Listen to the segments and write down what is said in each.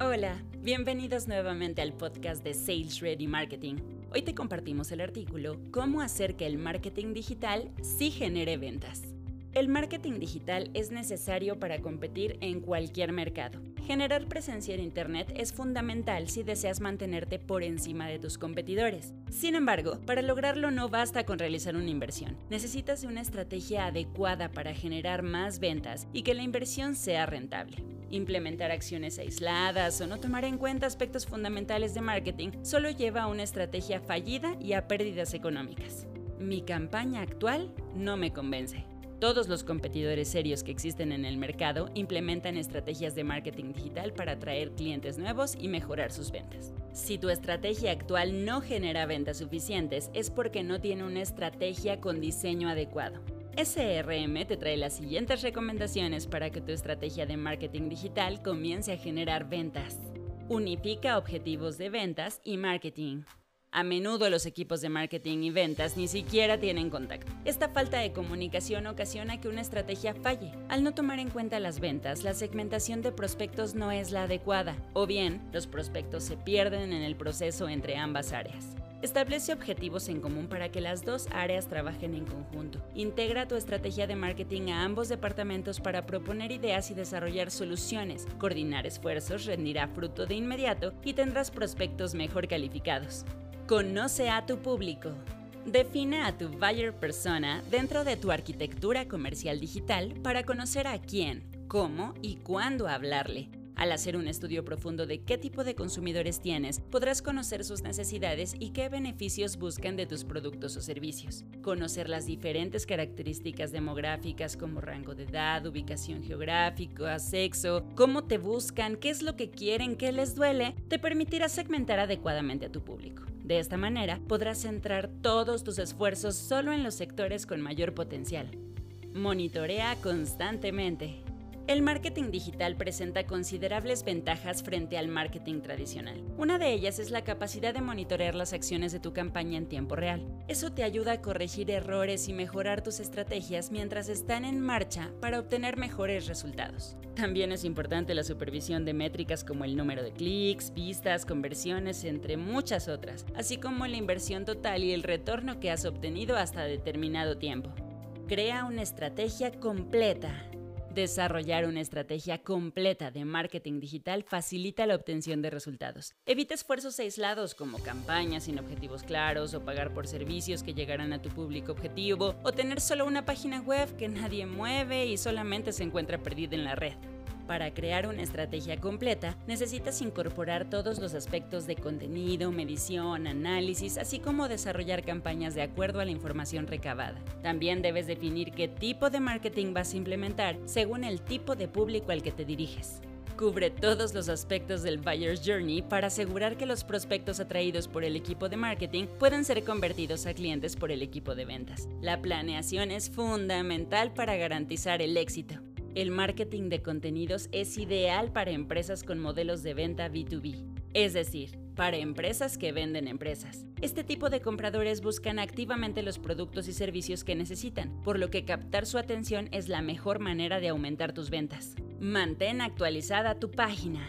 Hola, bienvenidos nuevamente al podcast de Sales Ready Marketing. Hoy te compartimos el artículo Cómo hacer que el marketing digital sí genere ventas. El marketing digital es necesario para competir en cualquier mercado. Generar presencia en Internet es fundamental si deseas mantenerte por encima de tus competidores. Sin embargo, para lograrlo no basta con realizar una inversión. Necesitas una estrategia adecuada para generar más ventas y que la inversión sea rentable. Implementar acciones aisladas o no tomar en cuenta aspectos fundamentales de marketing solo lleva a una estrategia fallida y a pérdidas económicas. Mi campaña actual no me convence. Todos los competidores serios que existen en el mercado implementan estrategias de marketing digital para atraer clientes nuevos y mejorar sus ventas. Si tu estrategia actual no genera ventas suficientes es porque no tiene una estrategia con diseño adecuado. SRM te trae las siguientes recomendaciones para que tu estrategia de marketing digital comience a generar ventas. Unifica objetivos de ventas y marketing. A menudo los equipos de marketing y ventas ni siquiera tienen contacto. Esta falta de comunicación ocasiona que una estrategia falle. Al no tomar en cuenta las ventas, la segmentación de prospectos no es la adecuada, o bien los prospectos se pierden en el proceso entre ambas áreas. Establece objetivos en común para que las dos áreas trabajen en conjunto. Integra tu estrategia de marketing a ambos departamentos para proponer ideas y desarrollar soluciones. Coordinar esfuerzos rendirá fruto de inmediato y tendrás prospectos mejor calificados. Conoce a tu público. Define a tu buyer persona dentro de tu arquitectura comercial digital para conocer a quién, cómo y cuándo hablarle. Al hacer un estudio profundo de qué tipo de consumidores tienes, podrás conocer sus necesidades y qué beneficios buscan de tus productos o servicios. Conocer las diferentes características demográficas como rango de edad, ubicación geográfica, sexo, cómo te buscan, qué es lo que quieren, qué les duele, te permitirá segmentar adecuadamente a tu público. De esta manera, podrás centrar todos tus esfuerzos solo en los sectores con mayor potencial. Monitorea constantemente. El marketing digital presenta considerables ventajas frente al marketing tradicional. Una de ellas es la capacidad de monitorear las acciones de tu campaña en tiempo real. Eso te ayuda a corregir errores y mejorar tus estrategias mientras están en marcha para obtener mejores resultados. También es importante la supervisión de métricas como el número de clics, vistas, conversiones, entre muchas otras, así como la inversión total y el retorno que has obtenido hasta determinado tiempo. Crea una estrategia completa Desarrollar una estrategia completa de marketing digital facilita la obtención de resultados. Evita esfuerzos aislados como campañas sin objetivos claros o pagar por servicios que llegarán a tu público objetivo o tener solo una página web que nadie mueve y solamente se encuentra perdida en la red. Para crear una estrategia completa, necesitas incorporar todos los aspectos de contenido, medición, análisis, así como desarrollar campañas de acuerdo a la información recabada. También debes definir qué tipo de marketing vas a implementar según el tipo de público al que te diriges. Cubre todos los aspectos del Buyer's Journey para asegurar que los prospectos atraídos por el equipo de marketing puedan ser convertidos a clientes por el equipo de ventas. La planeación es fundamental para garantizar el éxito. El marketing de contenidos es ideal para empresas con modelos de venta B2B, es decir, para empresas que venden empresas. Este tipo de compradores buscan activamente los productos y servicios que necesitan, por lo que captar su atención es la mejor manera de aumentar tus ventas. Mantén actualizada tu página.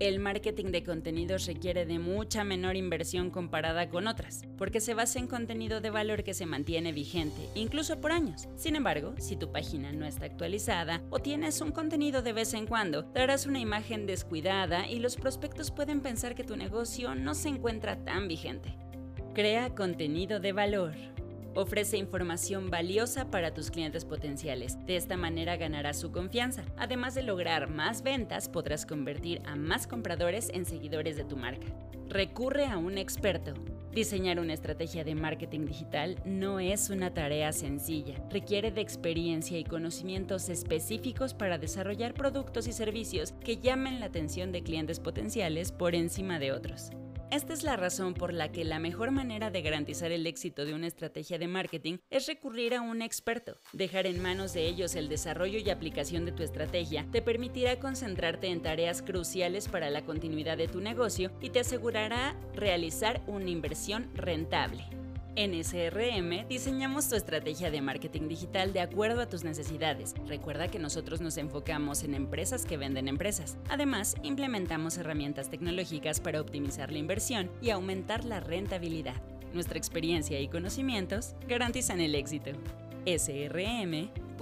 El marketing de contenidos requiere de mucha menor inversión comparada con otras, porque se basa en contenido de valor que se mantiene vigente, incluso por años. Sin embargo, si tu página no está actualizada o tienes un contenido de vez en cuando, darás una imagen descuidada y los prospectos pueden pensar que tu negocio no se encuentra tan vigente. Crea contenido de valor. Ofrece información valiosa para tus clientes potenciales. De esta manera ganarás su confianza. Además de lograr más ventas, podrás convertir a más compradores en seguidores de tu marca. Recurre a un experto. Diseñar una estrategia de marketing digital no es una tarea sencilla. Requiere de experiencia y conocimientos específicos para desarrollar productos y servicios que llamen la atención de clientes potenciales por encima de otros. Esta es la razón por la que la mejor manera de garantizar el éxito de una estrategia de marketing es recurrir a un experto. Dejar en manos de ellos el desarrollo y aplicación de tu estrategia te permitirá concentrarte en tareas cruciales para la continuidad de tu negocio y te asegurará realizar una inversión rentable. En SRM diseñamos tu estrategia de marketing digital de acuerdo a tus necesidades. Recuerda que nosotros nos enfocamos en empresas que venden empresas. Además, implementamos herramientas tecnológicas para optimizar la inversión y aumentar la rentabilidad. Nuestra experiencia y conocimientos garantizan el éxito. srm.mx